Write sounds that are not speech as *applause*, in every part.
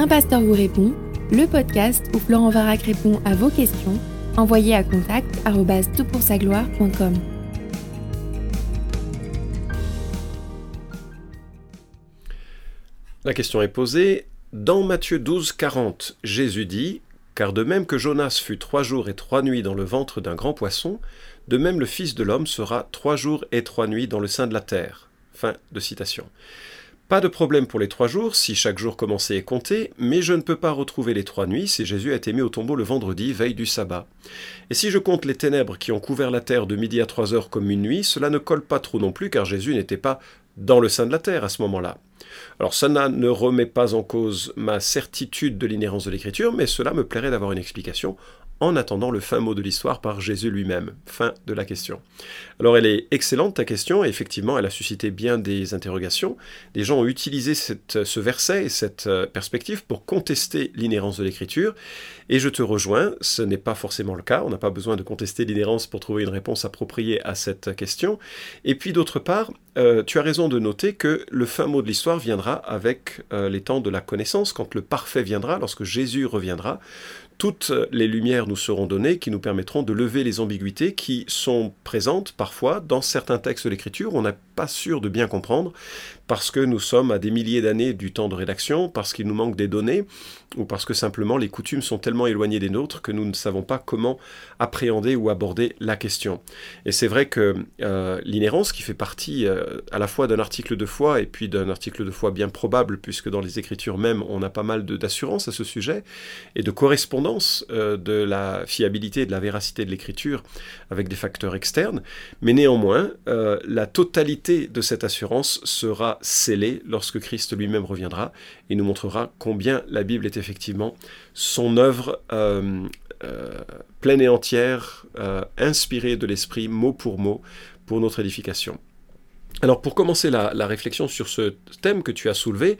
Un pasteur vous répond, le podcast où Florent Varac répond à vos questions, envoyez à contact gloire.com La question est posée. Dans Matthieu 12, 40, Jésus dit Car de même que Jonas fut trois jours et trois nuits dans le ventre d'un grand poisson, de même le Fils de l'homme sera trois jours et trois nuits dans le sein de la terre. Fin de citation. Pas de problème pour les trois jours si chaque jour commençait et compté, mais je ne peux pas retrouver les trois nuits si Jésus a été mis au tombeau le vendredi, veille du sabbat. Et si je compte les ténèbres qui ont couvert la terre de midi à trois heures comme une nuit, cela ne colle pas trop non plus car Jésus n'était pas dans le sein de la terre à ce moment-là. Alors ça ne remet pas en cause ma certitude de l'inhérence de l'écriture, mais cela me plairait d'avoir une explication en attendant le fin mot de l'histoire par Jésus lui-même. Fin de la question. Alors elle est excellente ta question, et effectivement elle a suscité bien des interrogations. Des gens ont utilisé ce verset et cette euh, perspective pour contester l'inhérence de l'écriture, et je te rejoins, ce n'est pas forcément le cas, on n'a pas besoin de contester l'inhérence pour trouver une réponse appropriée à cette question. Et puis d'autre part, euh, tu as raison de noter que le fin mot de l'histoire viendra avec euh, les temps de la connaissance, quand le parfait viendra, lorsque Jésus reviendra toutes les lumières nous seront données qui nous permettront de lever les ambiguïtés qui sont présentes parfois dans certains textes de l'Écriture. On n'est pas sûr de bien comprendre parce que nous sommes à des milliers d'années du temps de rédaction, parce qu'il nous manque des données, ou parce que simplement les coutumes sont tellement éloignées des nôtres que nous ne savons pas comment appréhender ou aborder la question. Et c'est vrai que euh, l'inhérence, qui fait partie euh, à la fois d'un article de foi et puis d'un article de foi bien probable, puisque dans les Écritures même, on a pas mal d'assurance à ce sujet, et de correspondance euh, de la fiabilité et de la véracité de l'Écriture avec des facteurs externes, mais néanmoins, la totalité de cette assurance sera scellé lorsque Christ lui-même reviendra et nous montrera combien la Bible est effectivement son œuvre euh, euh, pleine et entière, euh, inspirée de l'Esprit, mot pour mot, pour notre édification. Alors pour commencer la, la, réflexion sur ce thème que tu as soulevé,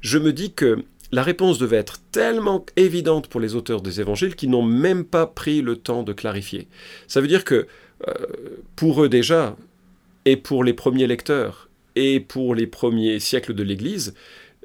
je me dis que la réponse devait être tellement évidente pour les auteurs des évangiles qu'ils n'ont même pas pris le temps de clarifier. Ça veut dire que pour eux déjà, et pour les premiers lecteurs, et pour les premiers siècles de l'Église,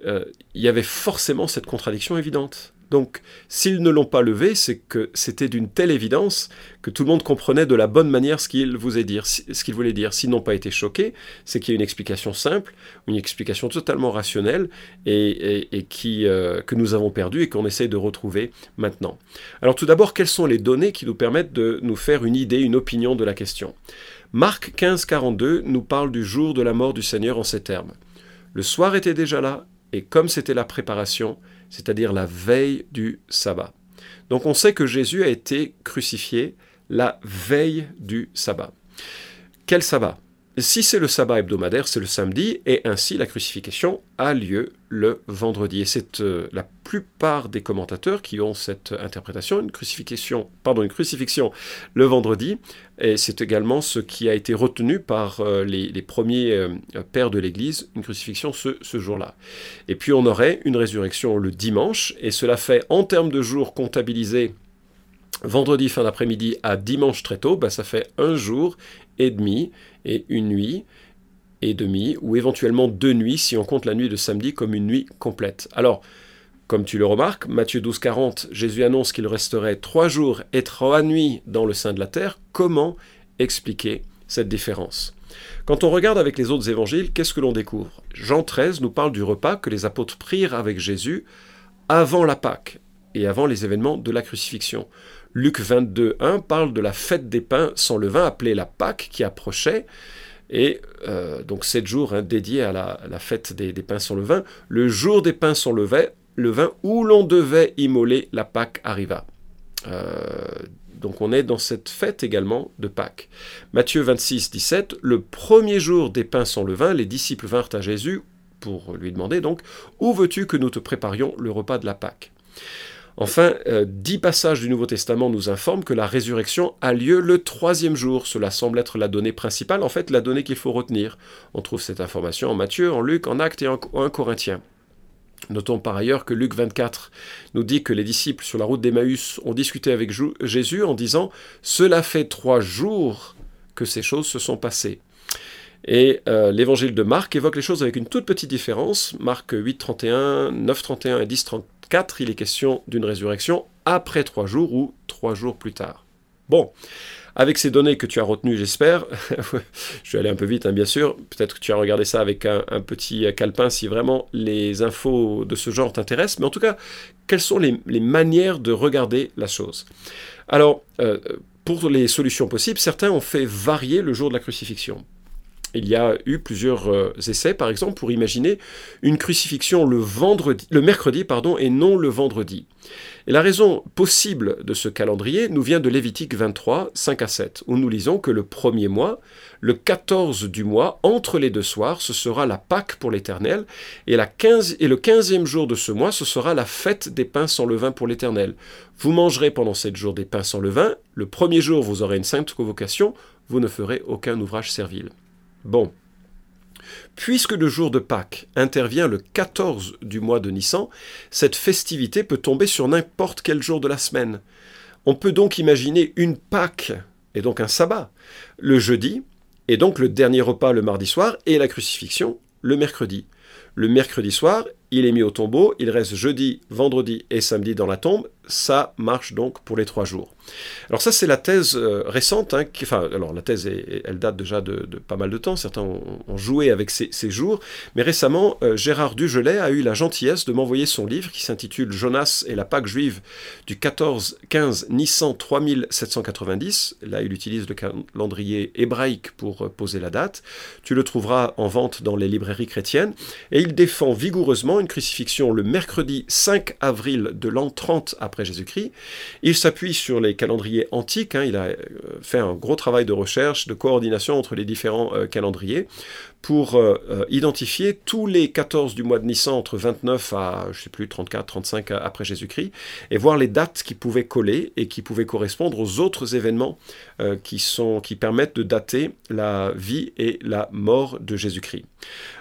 euh, il y avait forcément cette contradiction évidente. Donc, s'ils ne l'ont pas levé, c'est que c'était d'une telle évidence que tout le monde comprenait de la bonne manière ce qu'il voulait dire. S'ils n'ont pas été choqués, c'est qu'il y a une explication simple, une explication totalement rationnelle et, euh, que nous avons perdue et qu'on essaie de retrouver maintenant. Alors, tout d'abord, quelles sont les données qui nous permettent de nous faire une idée, une opinion de la question? Marc 15, 42 nous parle du jour de la mort du Seigneur en ces termes. Le soir était déjà là, et comme c'était la préparation, c'est-à-dire la veille du sabbat. Donc on sait que Jésus a été crucifié la veille du sabbat. Quel sabbat? Si c'est le sabbat hebdomadaire, c'est le samedi, et ainsi la crucifixion a lieu le vendredi. Et c'est euh, la plupart des commentateurs qui ont cette interprétation, une crucifixion, le vendredi, et c'est également ce qui a été retenu par euh, les, premiers euh, pères de l'Église, une crucifixion ce, ce jour-là. Et puis on aurait une résurrection le dimanche, et cela fait en termes de jours comptabilisés vendredi fin d'après-midi à dimanche très tôt, bah, ça fait un jour et demi et une nuit et demie, ou éventuellement deux nuits si on compte la nuit de samedi comme une nuit complète. Alors, comme tu le remarques, Matthieu 12, 40, Jésus annonce qu'il resterait trois jours et trois nuits dans le sein de la terre. Comment expliquer cette différence? Quand on regarde avec les autres évangiles, qu'est-ce que l'on découvre? Jean 13 nous parle du repas que les apôtres prirent avec Jésus avant la Pâque et avant les événements de la crucifixion. Luc 22, 1 parle de la fête des pains sans levain, appelée la Pâque, qui approchait. Et euh, donc sept jours hein, dédiés à la, fête des, pains sans levain. Le jour des pains sans levain, levain où l'on devait immoler la Pâque arriva. Euh, donc on est dans cette fête également de Pâques. Matthieu 26, 17, le premier jour des pains sans levain, les disciples vinrent à Jésus pour lui demander donc, où veux-tu que nous te préparions le repas de la Pâque? Enfin, euh, dix passages du Nouveau Testament nous informent que la résurrection a lieu le troisième jour. Cela semble être la donnée principale, en fait la donnée qu'il faut retenir. On trouve cette information en Matthieu, en Luc, en Actes et en 1 Corinthiens. Notons par ailleurs que Luc 24 nous dit que les disciples sur la route d'Emmaüs ont discuté avec Jésus en disant ⁇ Cela fait trois jours que ces choses se sont passées ⁇ Et euh, l'évangile de Marc évoque les choses avec une toute petite différence. Marc 8, 31, 9, 31 et 10, 34, il est question d'une résurrection après trois jours ou trois jours plus tard. Bon, avec ces données que tu as retenues, j'espère, *laughs* je vais aller un peu vite, hein, bien sûr, peut-être que tu as regardé ça avec un, petit calepin si vraiment les infos de ce genre t'intéressent, mais en tout cas, quelles sont les, manières de regarder la chose? Alors, euh, pour les solutions possibles, certains ont fait varier le jour de la crucifixion. Il y a eu plusieurs euh, essais, par exemple, pour imaginer une crucifixion le, mercredi et non le vendredi. Et la raison possible de ce calendrier nous vient de Lévitique 23, 5 à 7, où nous lisons que le premier mois, le 14 du mois, entre les deux soirs, ce sera la Pâque pour l'Éternel, et, la 15, et le quinzième jour de ce mois, ce sera la fête des pains sans levain pour l'Éternel. Vous mangerez pendant sept jours des pains sans levain, le premier jour vous aurez une sainte convocation, vous ne ferez aucun ouvrage servile. Bon. Puisque le jour de Pâques intervient le 14 du mois de Nissan, cette festivité peut tomber sur n'importe quel jour de la semaine. On peut donc imaginer une Pâque, et donc un sabbat, le jeudi, et donc le dernier repas le mardi soir, et la crucifixion le mercredi. Le mercredi soir, il est mis au tombeau, il reste jeudi, vendredi et samedi dans la tombe, ça marche donc pour les trois jours. Alors ça c'est la thèse euh, récente, hein, enfin alors la thèse elle date déjà de, pas mal de temps, certains ont, joué avec ces, jours, mais récemment euh, Gérard Dugelet a eu la gentillesse de m'envoyer son livre qui s'intitule Jonas et la Pâque juive du 14-15 Nissan 3790, là il utilise le calendrier hébraïque pour euh, poser la date, tu le trouveras en vente dans les librairies chrétiennes, et il défend vigoureusement une crucifixion le mercredi 5 avril de l'an 30 après Jésus-Christ, il s'appuie sur les calendriers antiques. Hein. il a euh, fait un gros travail de recherche, de coordination entre les différents euh, calendriers pour euh, identifier tous les 14 du mois de Nissan entre 29 à, je sais plus, 34, 35 après Jésus-Christ, et voir les dates qui pouvaient coller et qui pouvaient correspondre aux autres événements qui, qui permettent de dater la vie et la mort de Jésus-Christ.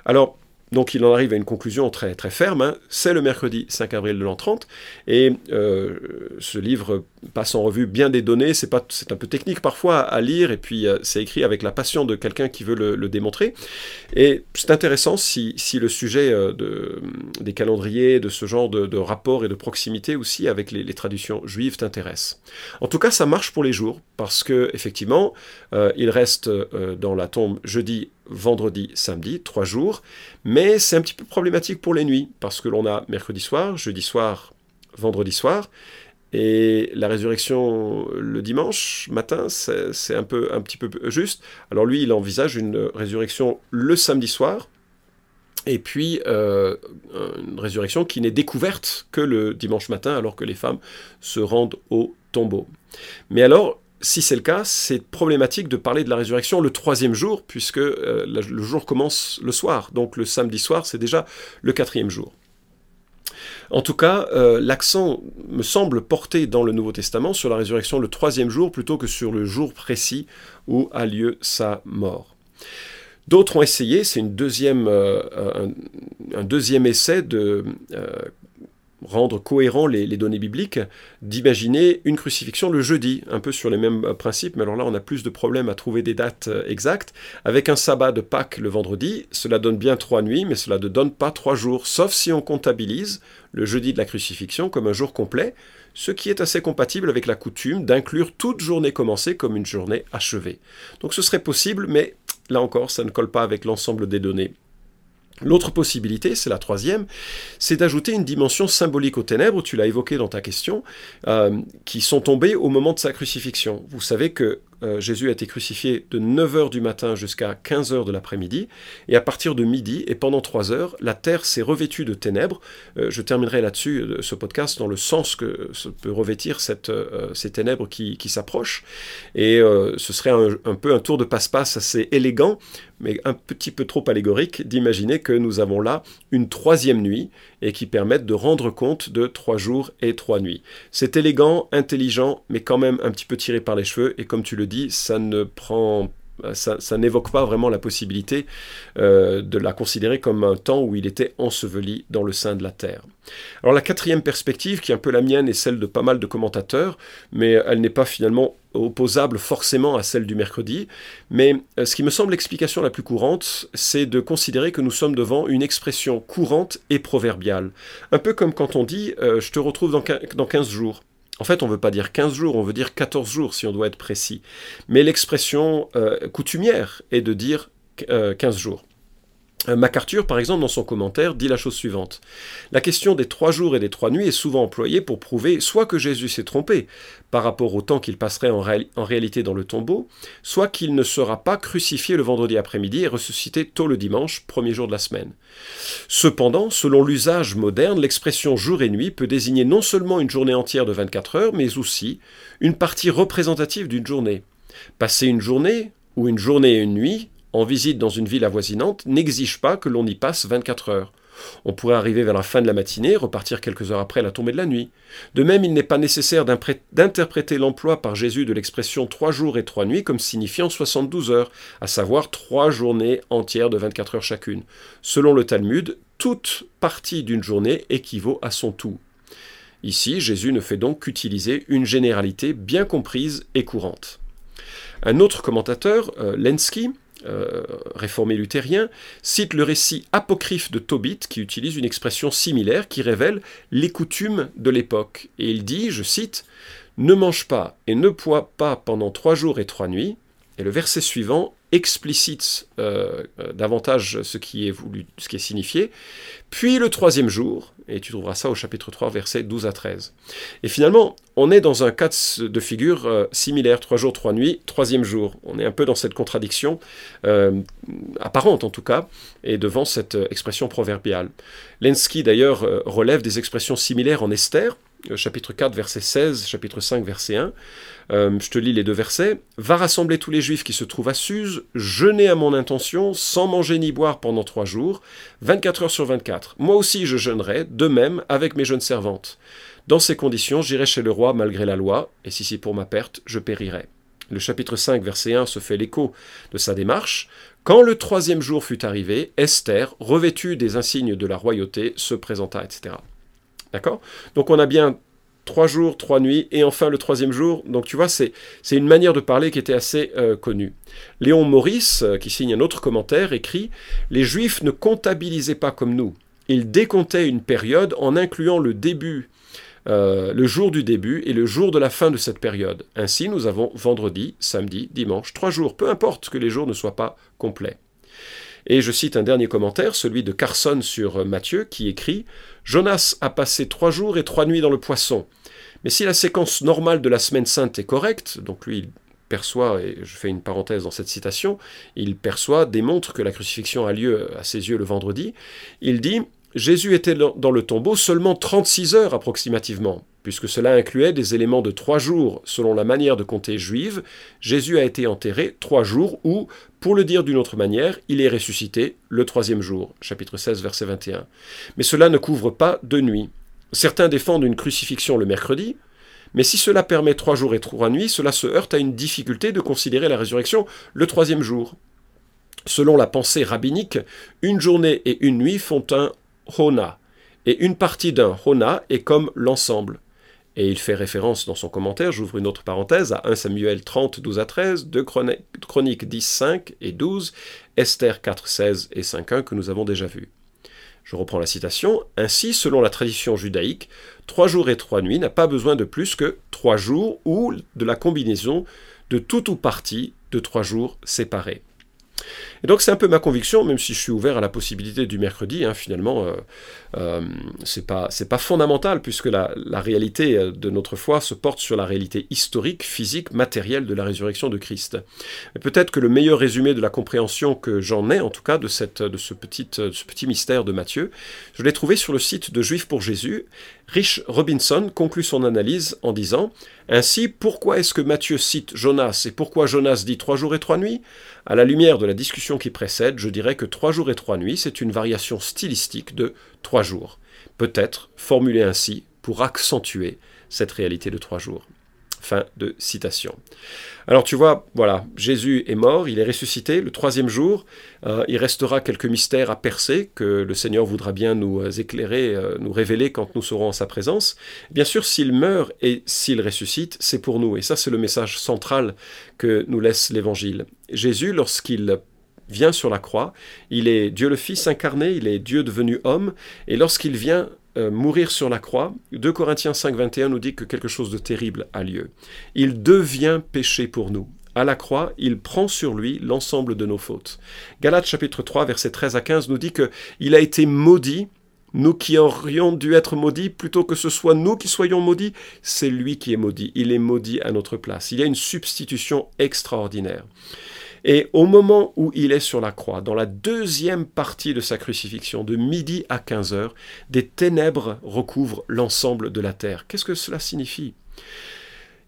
Alors, donc il en arrive à une conclusion très, très ferme, hein. c'est le mercredi 5 avril de l'an 30, et euh, ce livre passe en revue bien des données, c'est, pas, c'est un peu technique parfois à lire, et puis euh, c'est écrit avec la passion de quelqu'un qui veut le, démontrer, et c'est intéressant si, le sujet euh, de, des calendriers, de ce genre de, rapport et de proximité aussi avec les, traditions juives t'intéresse. En tout cas, ça marche pour les jours, parce que effectivement, il reste dans la tombe jeudi vendredi, samedi, trois jours. Mais c'est un petit peu problématique pour les nuits, parce que l'on a mercredi soir, jeudi soir, vendredi soir, et la résurrection le dimanche matin, c'est un, peu, un petit peu juste. Alors lui, il envisage une résurrection le samedi soir, et puis euh, une résurrection qui n'est découverte que le dimanche matin, alors que les femmes se rendent au tombeau. Mais alors, si c'est le cas, c'est problématique de parler de la résurrection le troisième jour, puisque euh, le jour commence le soir. Donc le samedi soir, c'est déjà le quatrième jour. En tout cas, euh, l'accent me semble porté dans le Nouveau Testament sur la résurrection le troisième jour plutôt que sur le jour précis où a lieu sa mort. D'autres ont essayé, c'est euh, un, deuxième essai de rendre cohérent les, données bibliques, d'imaginer une crucifixion le jeudi, un peu sur les mêmes euh, principes, mais alors là on a plus de problèmes à trouver des dates euh, exactes. Avec un sabbat de Pâques le vendredi, cela donne bien trois nuits, mais cela ne donne pas trois jours, sauf si on comptabilise le jeudi de la crucifixion comme un jour complet, ce qui est assez compatible avec la coutume d'inclure toute journée commencée comme une journée achevée. Donc ce serait possible, mais là encore, ça ne colle pas avec l'ensemble des données L'autre possibilité, c'est la troisième, c'est d'ajouter une dimension symbolique aux ténèbres, tu l'as évoqué dans ta question, euh, qui sont tombées au moment de sa crucifixion. Vous savez que euh, Jésus a été crucifié de 9h du matin jusqu'à 15h de l'après-midi, et à partir de midi et pendant 3 heures, la terre s'est revêtue de ténèbres. Euh, je terminerai là-dessus ce podcast dans le sens que peut revêtir ces ténèbres qui, s'approchent, et ce serait un, peu un tour de passe-passe assez élégant mais un petit peu trop allégorique d'imaginer que nous avons là une troisième nuit et qui permette de rendre compte de trois jours et trois nuits. C'est élégant, intelligent, mais quand même un petit peu tiré par les cheveux, et comme tu le dis, ça ne prend Ça, n'évoque pas vraiment la possibilité euh, de la considérer comme un temps où il était enseveli dans le sein de la terre. Alors la quatrième perspective, qui est un peu la mienne et celle de pas mal de commentateurs, mais elle n'est pas finalement opposable forcément à celle du mercredi, mais euh, ce qui me semble l'explication la plus courante, c'est de considérer que nous sommes devant une expression courante et proverbiale. Un peu comme quand on dit euh, je te retrouve dans, dans 15 jours ». En fait, on ne veut pas dire 15 jours, on veut dire 14 jours si on doit être précis. Mais l'expression euh, coutumière est de dire 15 euh, jours. Euh, MacArthur, par exemple, dans son commentaire, dit la chose suivante. La question des trois jours et des trois nuits est souvent employée pour prouver soit que Jésus s'est trompé par rapport au temps qu'il passerait en, réalité dans le tombeau, soit qu'il ne sera pas crucifié le vendredi après-midi et ressuscité tôt le dimanche, premier jour de la semaine. Cependant, selon l'usage moderne, l'expression jour et nuit peut désigner non seulement une journée entière de 24 heures, mais aussi une partie représentative d'une journée. Passer une journée, ou une journée et une nuit, en visite dans une ville avoisinante n'exige pas que l'on y passe 24 heures. On pourrait arriver vers la fin de la matinée, repartir quelques heures après la tombée de la nuit. De même, il n'est pas nécessaire d'interpréter l'emploi par Jésus de l'expression trois jours et trois nuits comme signifiant 72 heures, à savoir trois journées entières de 24 heures chacune. Selon le Talmud, toute partie d'une journée équivaut à son tout. Ici, Jésus ne fait donc qu'utiliser une généralité bien comprise et courante. Un autre commentateur, euh, Lenski, euh, réformé luthérien, cite le récit apocryphe de Tobit qui utilise une expression similaire qui révèle les coutumes de l'époque. Et il dit, je cite, Ne mange pas et ne poids pas pendant trois jours et trois nuits. Et le verset suivant explicite euh, euh, davantage ce qui est voulu, ce qui est signifié. Puis le troisième jour, et tu trouveras ça au chapitre 3, versets 12 à 13. Et finalement, on est dans un cas de figure euh, similaire, trois jours, trois nuits, troisième jour. On est un peu dans cette contradiction, apparente en tout cas, et devant cette expression proverbiale. Lenski d'ailleurs relève des expressions similaires en Esther, chapitre 4, verset 16, chapitre 5, verset 1. Euh, je te lis les deux versets. Va rassembler tous les juifs qui se trouvent à Suse, jeûner à mon intention, sans manger ni boire pendant trois jours, 24 heures sur 24. Moi aussi je jeûnerai, de même avec mes jeunes servantes. Dans ces conditions, j'irai chez le roi malgré la loi, et si c'est pour ma perte, je périrai. Le chapitre 5, verset 1 se fait l'écho de sa démarche. Quand le troisième jour fut arrivé, Esther, revêtue des insignes de la royauté, se présenta, etc. Donc on a bien trois jours, trois nuits, et enfin le troisième jour. Donc tu vois, c'est une manière de parler qui était assez euh, connue. Léon Maurice, euh, qui signe un autre commentaire, écrit Les Juifs ne comptabilisaient pas comme nous. Ils décomptaient une période en incluant le début, euh, le jour du début et le jour de la fin de cette période. Ainsi, nous avons vendredi, samedi, dimanche, trois jours, peu importe que les jours ne soient pas complets. Et je cite un dernier commentaire, celui de Carson sur Matthieu, qui écrit Jonas a passé trois jours et trois nuits dans le poisson. Mais si la séquence normale de la semaine sainte est correcte, donc lui il perçoit, et je fais une parenthèse dans cette citation, il perçoit, démontre que la crucifixion a lieu à ses yeux le vendredi, il dit Jésus était dans le tombeau seulement 36 heures approximativement, puisque cela incluait des éléments de trois jours selon la manière de compter juive, Jésus a été enterré trois jours ou, pour le dire d'une autre manière, il est ressuscité le troisième jour, chapitre 16, verset 21. Mais cela ne couvre pas deux nuits. Certains défendent une crucifixion le mercredi, mais si cela permet trois jours et trois nuits, cela se heurte à une difficulté de considérer la résurrection le troisième jour. Selon la pensée rabbinique, une journée et une nuit font un Hona, et une partie d'un Hona est comme l'ensemble. Et il fait référence dans son commentaire, j'ouvre une autre parenthèse, à 1 Samuel 30, 12 à 13, 2 Chroniques 10, 5 et 12, Esther 4, 16 et 5, 1 que nous avons déjà vus. Je reprends la citation. Ainsi, selon la tradition judaïque, trois jours et trois nuits n'a pas besoin de plus que trois jours ou de la combinaison de tout ou partie de trois jours séparés. Et donc c'est un peu ma conviction, même si je suis ouvert à la possibilité du mercredi, hein, finalement, euh, euh, c'est pas fondamental puisque la, la, réalité euh, de notre foi se porte sur la réalité historique, physique, matérielle de la résurrection de Christ. Peut-être que le meilleur résumé de la compréhension que j'en ai, en tout cas de cette de ce petit ce petit mystère de Matthieu, je l'ai trouvé sur le site de Juifs pour Jésus. Rich Robinson conclut son analyse en disant ainsi, pourquoi est-ce que Matthieu cite Jonas et pourquoi Jonas dit trois jours et trois nuits? À la lumière de la discussion qui précède, je dirais que trois jours et trois nuits, c'est une variation stylistique de trois jours. Peut-être formulée ainsi pour accentuer cette réalité de trois jours. Fin de citation. Alors tu vois, voilà, Jésus est mort, il est ressuscité le troisième jour. Euh, il restera quelques mystères à percer que le Seigneur voudra bien nous euh, éclairer, euh, nous révéler quand nous serons en sa présence. Bien sûr, s'il meurt et s'il ressuscite, c'est pour nous. Et ça, c'est le message central que nous laisse l'Évangile. Jésus, lorsqu'il vient sur la croix, il est Dieu le Fils incarné, il est Dieu devenu homme, et lorsqu'il vient euh, mourir sur la croix, 2 Corinthiens 5, 21 nous dit que quelque chose de terrible a lieu. Il devient péché pour nous. À la croix, il prend sur lui l'ensemble de nos fautes. Galates chapitre 3, versets 13 à 15 nous dit que il a été maudit nous qui aurions dû être maudits, plutôt que ce soit nous qui soyons maudits, c'est lui qui est maudit. Il est maudit à notre place. Il y a une substitution extraordinaire. Et au moment où il est sur la croix, dans la deuxième partie de sa crucifixion, de midi à 15 heures, des ténèbres recouvrent l'ensemble de la terre. Qu'est-ce que cela signifie?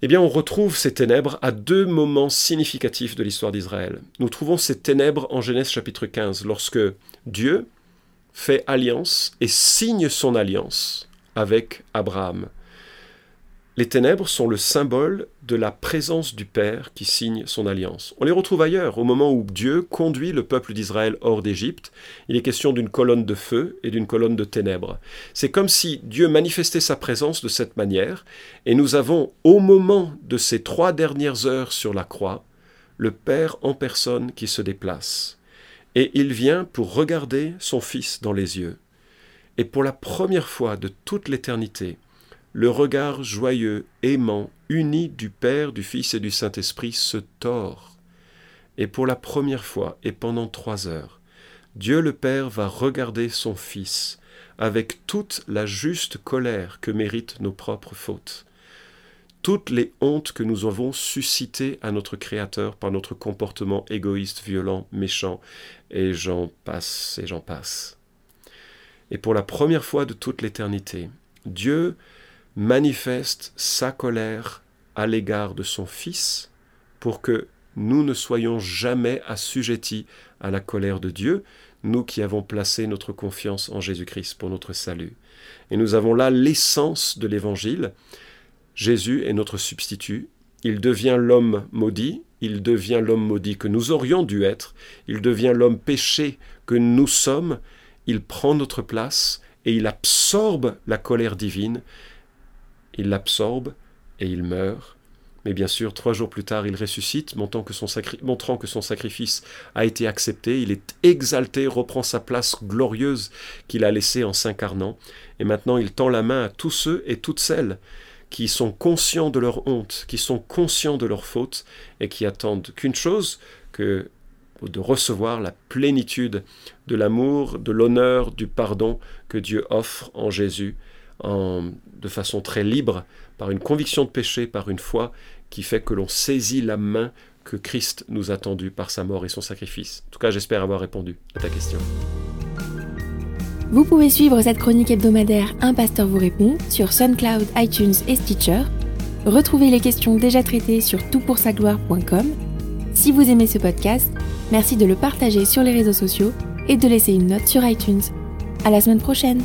Eh bien, on retrouve ces ténèbres à deux moments significatifs de l'histoire d'Israël. Nous trouvons ces ténèbres en Genèse chapitre 15, lorsque Dieu fait alliance et signe son alliance avec Abraham. Les ténèbres sont le symbole de la présence du Père qui signe son alliance. On les retrouve ailleurs, au moment où Dieu conduit le peuple d'Israël hors d'Égypte. Il est question d'une colonne de feu et d'une colonne de ténèbres. C'est comme si Dieu manifestait sa présence de cette manière, et nous avons, au moment de ces trois dernières heures sur la croix, le Père en personne qui se déplace. Et il vient pour regarder son Fils dans les yeux. Et pour la première fois de toute l'éternité, le regard joyeux, aimant, uni du Père, du Fils et du Saint-Esprit se tord. Et pour la première fois, et pendant trois heures, Dieu le Père va regarder son Fils avec toute la juste colère que méritent nos propres fautes, toutes les hontes que nous avons suscitées à notre Créateur par notre comportement égoïste, violent, méchant, et j'en passe, et j'en passe. Et pour la première fois de toute l'éternité, Dieu manifeste sa colère à l'égard de son Fils pour que nous ne soyons jamais assujettis à la colère de Dieu, nous qui avons placé notre confiance en Jésus-Christ pour notre salut. Et nous avons là l'essence de l'Évangile. Jésus est notre substitut. Il devient l'homme maudit, il devient l'homme maudit que nous aurions dû être, il devient l'homme péché que nous sommes, il prend notre place et il absorbe la colère divine il l'absorbe et il meurt. Mais bien sûr, trois jours plus tard, il ressuscite, montrant que, son sacrifice a été accepté. Il est exalté, reprend sa place glorieuse qu'il a laissée en s'incarnant. Et maintenant, il tend la main à tous ceux et toutes celles qui sont conscients de leur honte, qui sont conscients de leur faute et qui attendent qu'une chose, que de recevoir la plénitude de l'amour, de l'honneur, du pardon que Dieu offre en Jésus de façon très libre, par une conviction de péché, par une foi qui fait que l'on saisit la main que Christ nous a tendue par sa mort et son sacrifice. En tout cas, j'espère avoir répondu à ta question. Vous pouvez suivre cette chronique hebdomadaire Un pasteur vous répond sur SoundCloud, iTunes et Stitcher. Retrouvez les questions déjà traitées sur toutpoursagloire.com. Si vous aimez ce podcast, merci de le partager sur les réseaux sociaux et de laisser une note sur iTunes. À la semaine prochaine!